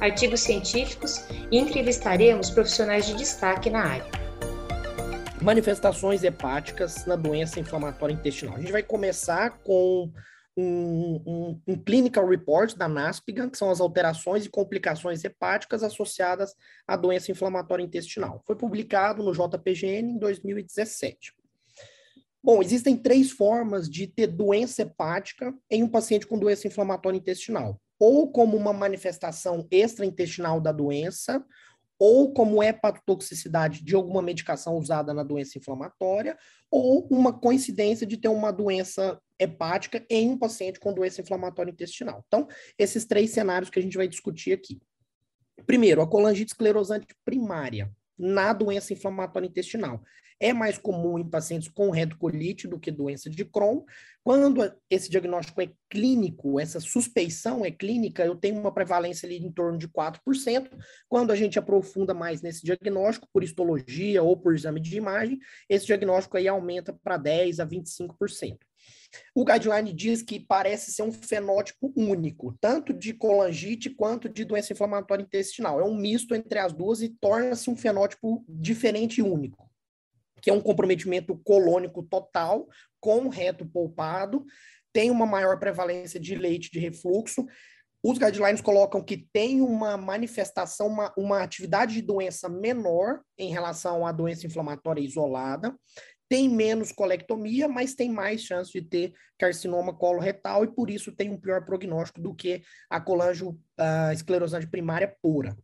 artigos científicos e entrevistaremos profissionais de destaque na área. Manifestações hepáticas na doença inflamatória intestinal. A gente vai começar com um, um, um, clinical report da NASPGHAN, que são as alterações e complicações hepáticas associadas à doença inflamatória intestinal. Foi publicado no JPGN em 2017. Bom, existem três formas de ter doença hepática em um paciente com doença inflamatória intestinal. Ou como uma manifestação extraintestinal da doença, ou como hepatotoxicidade de alguma medicação usada na doença inflamatória, ou uma coincidência de ter uma doença hepática em um paciente com doença inflamatória intestinal. Então, esses três cenários que a gente vai discutir aqui. Primeiro, a colangite esclerosante primária na doença inflamatória intestinal é mais comum em pacientes com retocolite do que doença de Crohn. Quando esse diagnóstico é clínico, essa suspeição é clínica, eu tenho uma prevalência ali em torno de 4%. Quando a gente aprofunda mais nesse diagnóstico, por histologia ou por exame de imagem, esse diagnóstico aí aumenta para 10% a 25%. O guideline diz que parece ser um fenótipo único, tanto de colangite quanto de doença inflamatória intestinal. É um misto entre as duas e torna-se um fenótipo diferente e único que é um comprometimento colônico total, com reto polpado, tem uma maior prevalência de leite de refluxo. Os guidelines colocam que tem uma manifestação, uma, uma atividade de doença menor em relação à doença inflamatória isolada, tem menos colectomia, mas tem mais chance de ter carcinoma coloretal e por isso tem um pior prognóstico do que a colangio uh, esclerosante primária pura.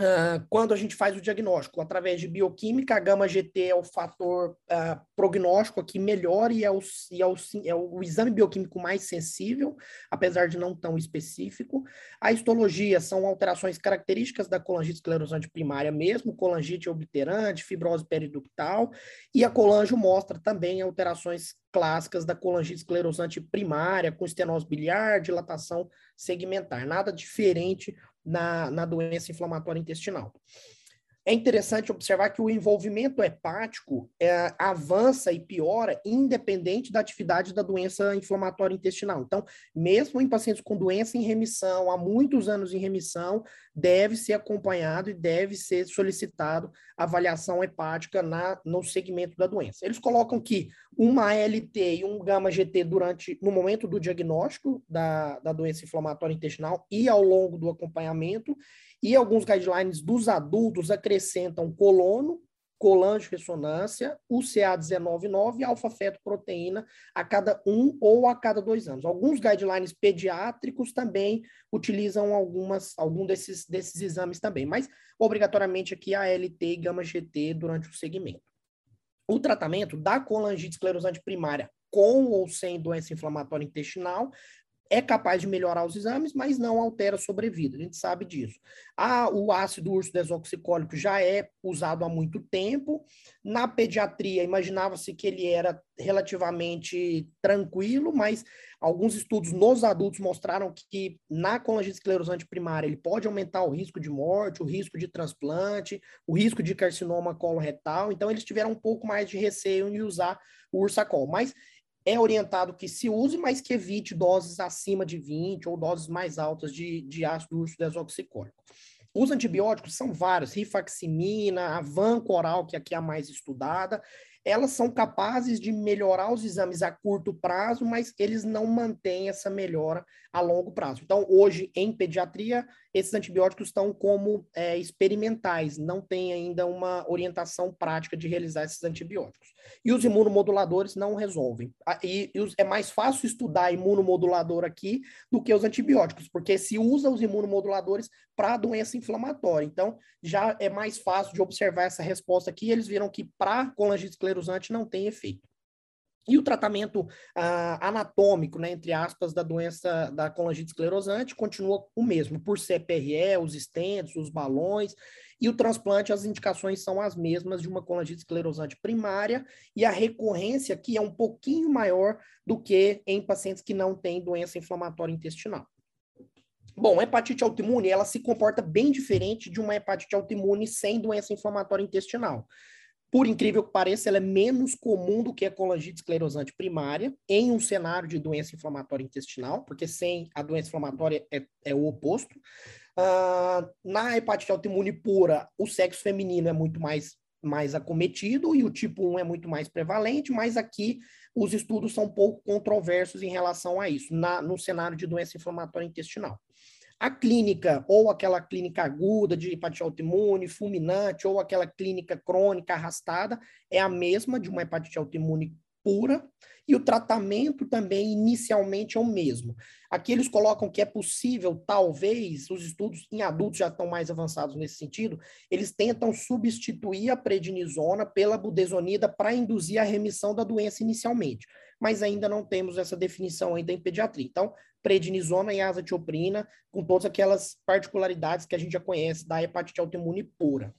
Uh, quando a gente faz o diagnóstico através de bioquímica, a gama-GT é o fator uh, prognóstico aqui melhor e, é o, e é, o, é o exame bioquímico mais sensível, apesar de não tão específico. A histologia são alterações características da colangite esclerosante primária mesmo, colangite obliterante, fibrose periductal, e a colangio mostra também alterações clássicas da colangite esclerosante primária, com estenose biliar, dilatação segmentar, nada diferente na, na doença inflamatória intestinal. É interessante observar que o envolvimento hepático é, avança e piora independente da atividade da doença inflamatória intestinal. Então, mesmo em pacientes com doença em remissão, há muitos anos em remissão, deve ser acompanhado e deve ser solicitado avaliação hepática na, no segmento da doença. Eles colocam que uma ALT e um gama-GT durante no momento do diagnóstico da, da doença inflamatória intestinal e ao longo do acompanhamento, e alguns guidelines dos adultos acrescentam colono, colangio-ressonância, UCA199 e alfa-fetoproteína a cada um ou a cada dois anos. Alguns guidelines pediátricos também utilizam algumas, algum desses, desses exames também, mas obrigatoriamente aqui a LT e gama-GT durante o segmento. O tratamento da colangite esclerosante primária com ou sem doença inflamatória intestinal é capaz de melhorar os exames, mas não altera a sobrevida, a gente sabe disso. Ah, o ácido urso desoxicólico já é usado há muito tempo. Na pediatria, imaginava-se que ele era relativamente tranquilo, mas alguns estudos nos adultos mostraram que na colangite esclerosante primária ele pode aumentar o risco de morte, o risco de transplante, o risco de carcinoma coloretal, então eles tiveram um pouco mais de receio em usar o ursacol, mas é orientado que se use, mas que evite doses acima de 20 ou doses mais altas de, de ácido urso desoxicólico. Os antibióticos são vários, rifaximina, a vancoral, que aqui é a mais estudada, elas são capazes de melhorar os exames a curto prazo, mas eles não mantêm essa melhora a longo prazo. Então, hoje, em pediatria, esses antibióticos estão como é, experimentais, não tem ainda uma orientação prática de realizar esses antibióticos. E os imunomoduladores não resolvem. E, e os, é mais fácil estudar imunomodulador aqui do que os antibióticos, porque se usa os imunomoduladores para doença inflamatória. Então, já é mais fácil de observar essa resposta aqui. Eles viram que para colangite esclerosante não tem efeito. E o tratamento ah, anatômico, né, entre aspas, da doença da colangite esclerosante continua o mesmo, por CPRE, os estentes, os balões, e o transplante, as indicações são as mesmas de uma colangite esclerosante primária, e a recorrência aqui é um pouquinho maior do que em pacientes que não têm doença inflamatória intestinal. Bom, a hepatite autoimune, ela se comporta bem diferente de uma hepatite autoimune sem doença inflamatória intestinal. Por incrível que pareça, ela é menos comum do que a colangite esclerosante primária em um cenário de doença inflamatória intestinal, porque sem a doença inflamatória é, é o oposto. Uh, na hepatite autoimune pura, o sexo feminino é muito mais, mais acometido e o tipo 1 é muito mais prevalente, mas aqui os estudos são um pouco controversos em relação a isso, na, no cenário de doença inflamatória intestinal. A clínica, ou aquela clínica aguda de hepatite autoimune, fulminante, ou aquela clínica crônica arrastada, é a mesma de uma hepatite autoimune pura, e o tratamento também inicialmente é o mesmo. Aqui eles colocam que é possível, talvez, os estudos em adultos já estão mais avançados nesse sentido, eles tentam substituir a prednisona pela budesonida para induzir a remissão da doença inicialmente, mas ainda não temos essa definição ainda em pediatria. Então, prednisona e azatioprina, com todas aquelas particularidades que a gente já conhece da hepatite autoimune pura.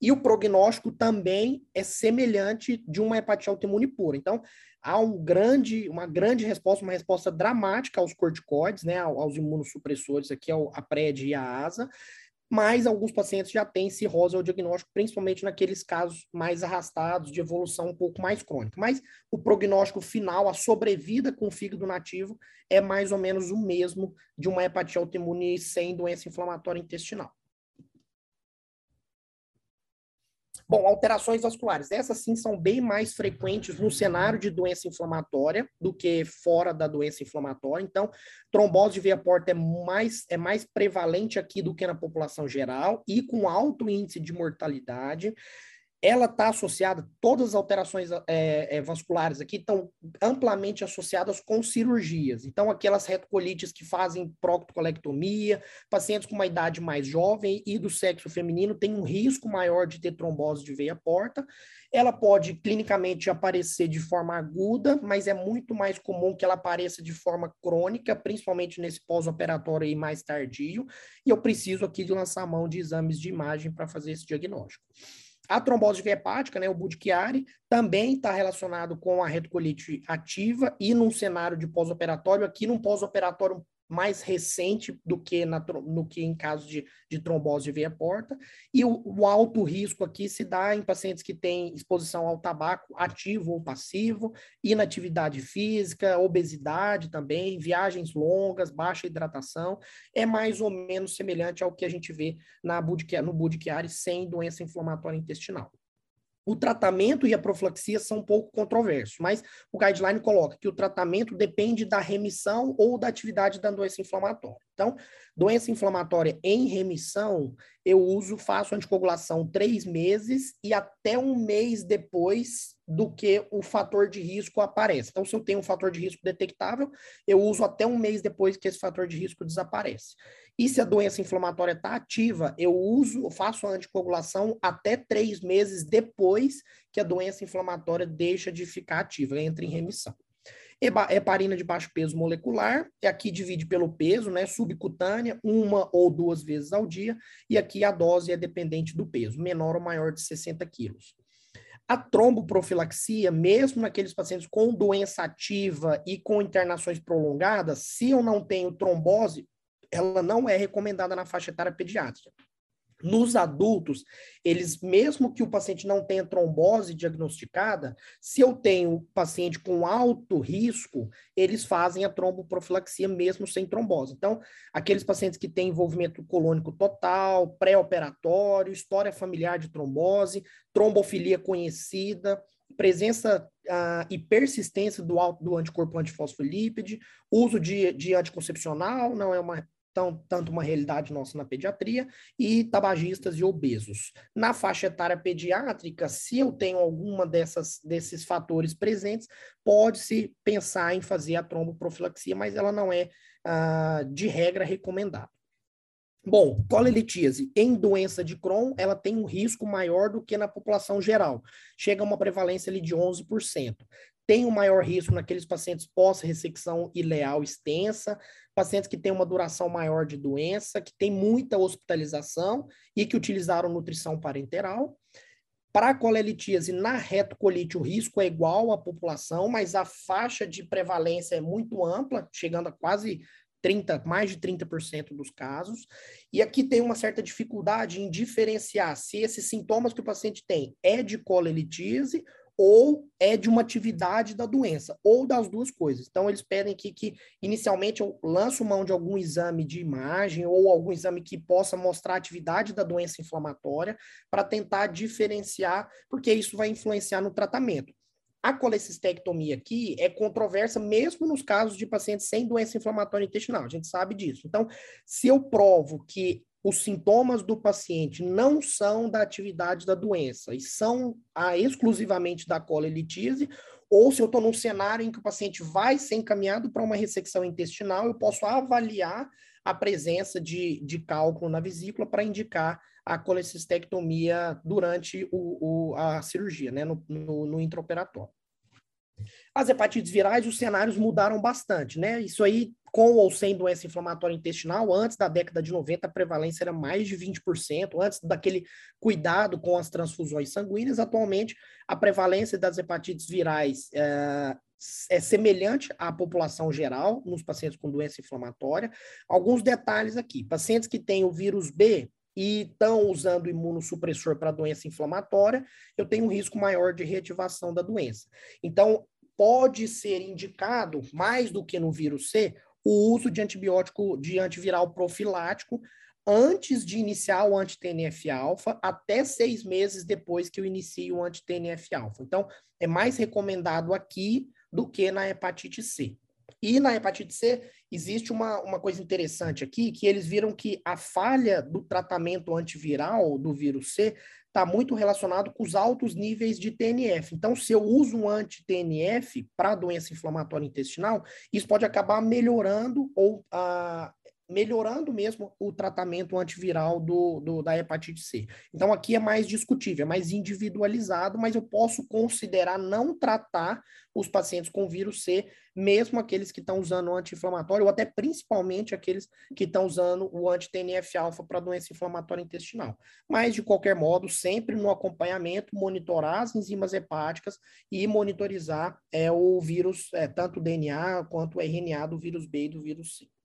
E o prognóstico também é semelhante de uma hepatite autoimune pura. Então, há um grande, uma grande resposta, uma resposta dramática aos corticoides, né, aos imunossupressores, aqui a PRED e a ASA, mas alguns pacientes já têm cirrose ao diagnóstico, principalmente naqueles casos mais arrastados, de evolução um pouco mais crônica. Mas o prognóstico final, a sobrevida com o fígado nativo, é mais ou menos o mesmo de uma hepatite autoimune sem doença inflamatória intestinal. Bom, alterações vasculares. Essas sim são bem mais frequentes no cenário de doença inflamatória do que fora da doença inflamatória. Então, trombose de veia porta é mais, é mais prevalente aqui do que na população geral e com alto índice de mortalidade ela está associada, todas as alterações é, é, vasculares aqui estão amplamente associadas com cirurgias. Então, aquelas retocolites que fazem proctocolectomia, pacientes com uma idade mais jovem e do sexo feminino têm um risco maior de ter trombose de veia porta. Ela pode clinicamente aparecer de forma aguda, mas é muito mais comum que ela apareça de forma crônica, principalmente nesse pós-operatório aí mais tardio. E eu preciso aqui de lançar mão de exames de imagem para fazer esse diagnóstico. A trombose hepática, né, o Budd-Chiari, também está relacionado com a retocolite ativa e num cenário de pós-operatório, aqui num pós-operatório mais recente do que, na, no que em caso de, de trombose de veia porta. E o, o, alto risco aqui se dá em pacientes que têm exposição ao tabaco ativo ou passivo, inatividade física, obesidade também, viagens longas, baixa hidratação. É mais ou menos semelhante ao que a gente vê na no Budd-Chiari sem doença inflamatória intestinal. O tratamento e a profilaxia são um pouco controversos, mas o guideline coloca que o tratamento depende da remissão ou da atividade da doença inflamatória. Então, doença inflamatória em remissão, eu uso, faço anticoagulação três meses e até um mês depois do que o fator de risco aparece. Então, se eu tenho um fator de risco detectável, eu uso até um mês depois que esse fator de risco desaparece. E se a doença inflamatória está ativa, eu uso, eu faço a anticoagulação até três meses depois que a doença inflamatória deixa de ficar ativa, entra em remissão. Heparina de baixo peso molecular, e aqui divide pelo peso, né? Subcutânea, uma ou duas vezes ao dia, e aqui a dose é dependente do peso, menor ou maior de 60 quilos. A tromboprofilaxia, mesmo naqueles pacientes com doença ativa e com internações prolongadas, se eu não tenho trombose, ela não é recomendada na faixa etária pediátrica. Nos adultos, eles, mesmo que o paciente não tenha trombose diagnosticada, se eu tenho paciente com alto risco, eles fazem a tromboprofilaxia mesmo sem trombose. Então, aqueles pacientes que têm envolvimento colônico total, pré-operatório, história familiar de trombose, trombofilia conhecida, presença uh, e persistência do, do anticorpo antifosfolípide, uso de, de anticoncepcional, não é uma tanto uma realidade nossa na pediatria, e tabagistas e obesos. Na faixa etária pediátrica, se eu tenho alguma dessas, desses fatores presentes, pode-se pensar em fazer a tromboprofilaxia, mas ela não é, ah, de regra, recomendada. Bom, colelitíase em doença de Crohn, ela tem um risco maior do que na população geral. Chega a uma prevalência ali de 11%. Tem um maior risco naqueles pacientes pós-ressecção ileal extensa, pacientes que têm uma duração maior de doença, que têm muita hospitalização e que utilizaram nutrição parenteral. Para a colelitíase na retocolite, o risco é igual à população, mas a faixa de prevalência é muito ampla, chegando a quase 30, mais de 30% dos casos. E aqui tem uma certa dificuldade em diferenciar se esses sintomas que o paciente tem é de colelitíase ou é de uma atividade da doença, ou das duas coisas. Então, eles pedem aqui que, inicialmente, eu lanço mão de algum exame de imagem ou algum exame que possa mostrar a atividade da doença inflamatória para tentar diferenciar, porque isso vai influenciar no tratamento. A colecistectomia aqui é controversa mesmo nos casos de pacientes sem doença inflamatória intestinal, a gente sabe disso. Então, se eu provo que os sintomas do paciente não são da atividade da doença e são a, exclusivamente da colelitíase, ou se eu estou num cenário em que o paciente vai ser encaminhado para uma ressecção intestinal, eu posso avaliar a presença de, de cálculo na vesícula para indicar a colecistectomia durante o, o, a cirurgia, né, no, no, no intraoperatório. As hepatites virais, os cenários mudaram bastante, né? Isso aí, com ou sem doença inflamatória intestinal, antes da década de 90, a prevalência era mais de 20%, antes daquele cuidado com as transfusões sanguíneas, atualmente a prevalência das hepatites virais é, é semelhante à população geral nos pacientes com doença inflamatória. Alguns detalhes aqui: pacientes que têm o vírus B, e estão usando imunossupressor para doença inflamatória, eu tenho um risco maior de reativação da doença. Então, pode ser indicado, mais do que no vírus C, o uso de antibiótico de antiviral profilático antes de iniciar o anti-TNF-alfa, até seis meses depois que eu inicie o anti-TNF-alfa. Então, é mais recomendado aqui do que na hepatite C. E na hepatite C, existe uma, uma coisa interessante aqui, que eles viram que a falha do tratamento antiviral do vírus C está muito relacionado com os altos níveis de TNF. Então, se eu uso um anti-TNF para doença inflamatória intestinal, isso pode acabar melhorando ou ah, melhorando mesmo o tratamento antiviral do, do, da hepatite C. Então, aqui é mais discutível, é mais individualizado, mas eu posso considerar não tratar os pacientes com vírus C, mesmo aqueles que estão usando o anti-inflamatório, ou até principalmente aqueles que estão usando o anti-TNF-alfa para doença inflamatória intestinal. Mas, de qualquer modo, sempre no acompanhamento, monitorar as enzimas hepáticas e monitorizar é, o vírus, é, tanto o DNA quanto o RNA do vírus B e do vírus C.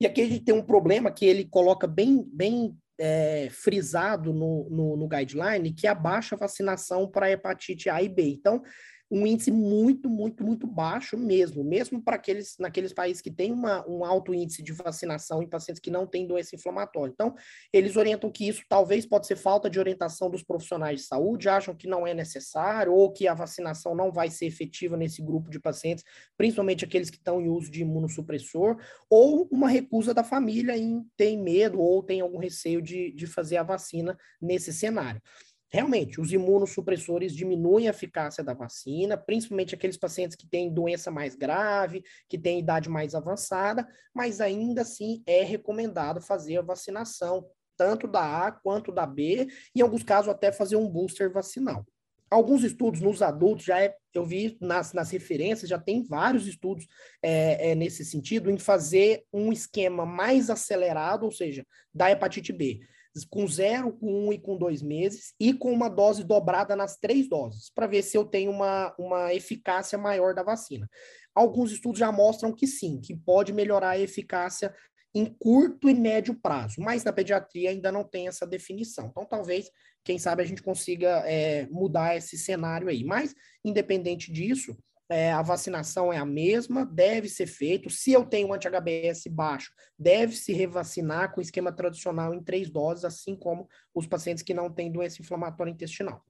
E aqui a gente tem um problema que ele coloca bem, bem é, frisado no, no, no, guideline, que é a baixa vacinação para hepatite A e B. Então, um índice muito, muito, muito baixo mesmo, mesmo para aqueles naqueles países que têm uma, um alto índice de vacinação em pacientes que não têm doença inflamatória. Então, eles orientam que isso talvez pode ser falta de orientação dos profissionais de saúde, acham que não é necessário ou que a vacinação não vai ser efetiva nesse grupo de pacientes, principalmente aqueles que estão em uso de imunossupressor, ou uma recusa da família em ter medo ou tem algum receio de, de fazer a vacina nesse cenário realmente, os imunossupressores diminuem a eficácia da vacina, principalmente aqueles pacientes que têm doença mais grave, que têm idade mais avançada, mas ainda assim é recomendado fazer a vacinação, tanto da A quanto da B, e em alguns casos até fazer um booster vacinal. Alguns estudos nos adultos já é, eu vi nas, nas referências, já tem vários estudos é, é, nesse sentido, em fazer um esquema mais acelerado, ou seja, da hepatite B com zero, com um e com dois meses, e com uma dose dobrada nas três doses, para ver se eu tenho uma, uma eficácia maior da vacina. Alguns estudos já mostram que sim, que pode melhorar a eficácia em curto e médio prazo, mas na pediatria ainda não tem essa definição. Então, talvez, quem sabe, a gente consiga é, mudar esse cenário aí. Mas, independente disso, é, a vacinação é a mesma, deve ser feito. Se eu tenho anti-HBS baixo, deve se revacinar com esquema tradicional em três doses, assim como os pacientes que não têm doença inflamatória intestinal.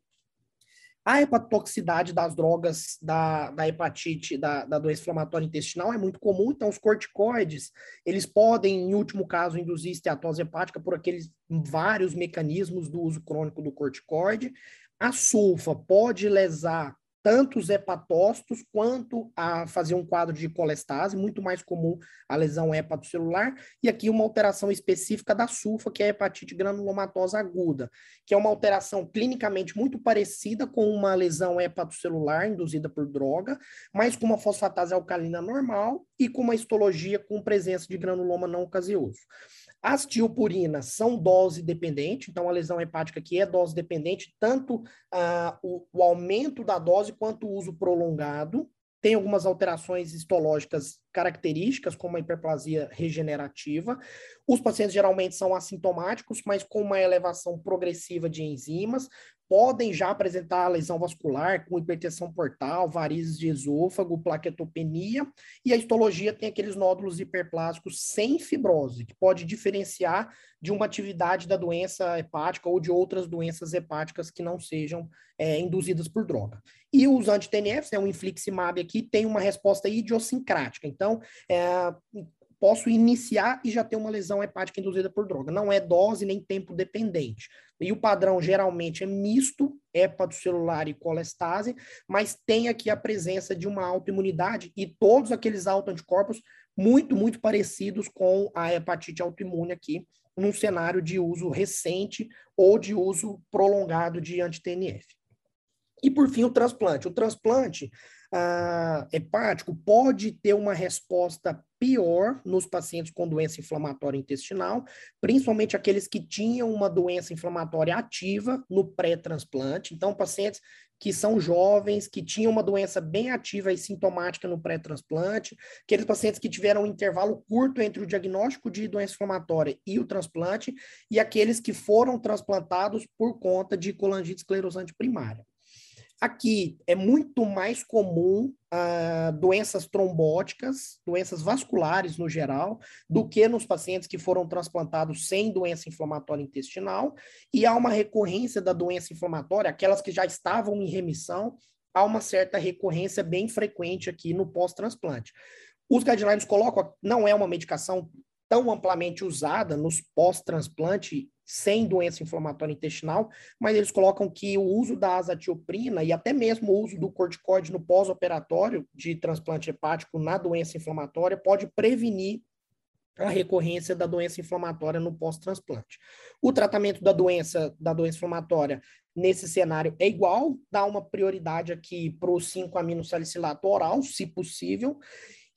A hepatotoxicidade das drogas da, da hepatite, da, da, doença inflamatória intestinal é muito comum, então os corticoides, eles podem, em último caso, induzir esteatose hepática por aqueles vários mecanismos do uso crônico do corticoide. A sulfa pode lesar tanto os hepatócitos quanto a fazer um quadro de colestase, muito mais comum a lesão hepatocelular, e aqui uma alteração específica da sulfa, que é a hepatite granulomatosa aguda, que é uma alteração clinicamente muito parecida com uma lesão hepatocelular induzida por droga, mas com uma fosfatase alcalina normal e com uma histologia com presença de granuloma não caseoso. As tiopurinas são dose dependente, então a lesão hepática aqui é dose dependente, tanto ah, o, o aumento da dose quanto o uso prolongado. Tem algumas alterações histológicas características, como a hiperplasia regenerativa. Os pacientes geralmente são assintomáticos, mas com uma elevação progressiva de enzimas podem já apresentar lesão vascular com hipertensão portal, varizes de esôfago, plaquetopenia, e a histologia tem aqueles nódulos hiperplásicos sem fibrose, que pode diferenciar de uma atividade da doença hepática ou de outras doenças hepáticas que não sejam é, induzidas por droga. E os anti-TNFs, né, o infliximab aqui, tem uma resposta idiosincrática. Então, é, posso iniciar e já ter uma lesão hepática induzida por droga. Não é dose nem tempo dependente. E o padrão geralmente é misto, hepatocelular e colestase, mas tem aqui a presença de uma autoimunidade e todos aqueles autoanticorpos muito, muito parecidos com a hepatite autoimune aqui, num cenário de uso recente ou de uso prolongado de anti-TNF. E por fim, o transplante. O transplante ah, hepático pode ter uma resposta pior nos pacientes com doença inflamatória intestinal, principalmente aqueles que tinham uma doença inflamatória ativa no pré-transplante. Então, pacientes que são jovens, que tinham uma doença bem ativa e sintomática no pré-transplante, aqueles pacientes que tiveram um intervalo curto entre o diagnóstico de doença inflamatória e o transplante, e aqueles que foram transplantados por conta de colangite esclerosante primária. Aqui é muito mais comum uh, doenças trombóticas, doenças vasculares no geral, do que nos pacientes que foram transplantados sem doença inflamatória intestinal, e há uma recorrência da doença inflamatória, aquelas que já estavam em remissão, há uma certa recorrência bem frequente aqui no pós-transplante. Os guidelines colocam, não é uma medicação tão amplamente usada nos pós-transplante sem doença inflamatória intestinal, mas eles colocam que o uso da azatioprina e até mesmo o uso do corticoide no pós-operatório de transplante hepático na doença inflamatória pode prevenir a recorrência da doença inflamatória no pós-transplante. O tratamento da doença da doença inflamatória nesse cenário é igual, dá uma prioridade aqui para o 5-aminosalicilato oral, se possível,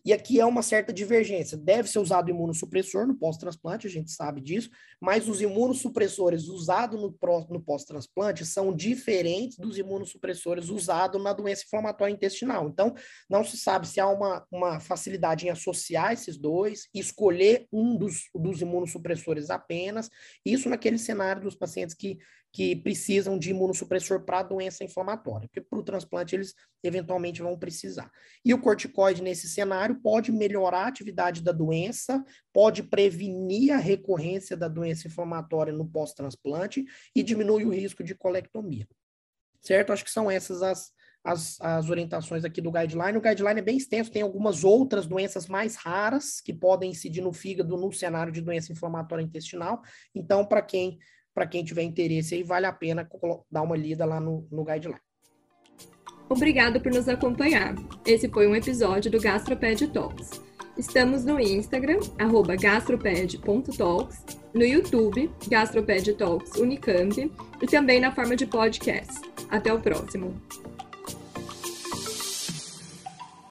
e aqui é uma certa divergência. Deve ser usado imunossupressor no pós-transplante, a gente sabe disso, mas os imunossupressores usados no, pós-transplante são diferentes dos imunossupressores usados na doença inflamatória intestinal. Então, não se sabe se há uma, uma facilidade em associar esses dois, escolher um dos, dos imunossupressores apenas, isso naquele cenário dos pacientes que que precisam de imunossupressor para doença inflamatória, porque para o transplante eles eventualmente vão precisar. E o corticoide, nesse cenário, pode melhorar a atividade da doença, pode prevenir a recorrência da doença inflamatória no pós-transplante e diminui o risco de colectomia. Certo? Acho que são essas as, as, as, orientações aqui do guideline. O guideline é bem extenso, tem algumas outras doenças mais raras que podem incidir no fígado no cenário de doença inflamatória intestinal. Então, para quem para quem tiver interesse aí, vale a pena dar uma lida lá no, no guideline. Obrigado por nos acompanhar. Esse foi um episódio do Gastroped Talks. Estamos no Instagram, arroba gastroped.talks, no YouTube, Gastroped Talks Unicamp, e também na forma de podcast. Até o próximo!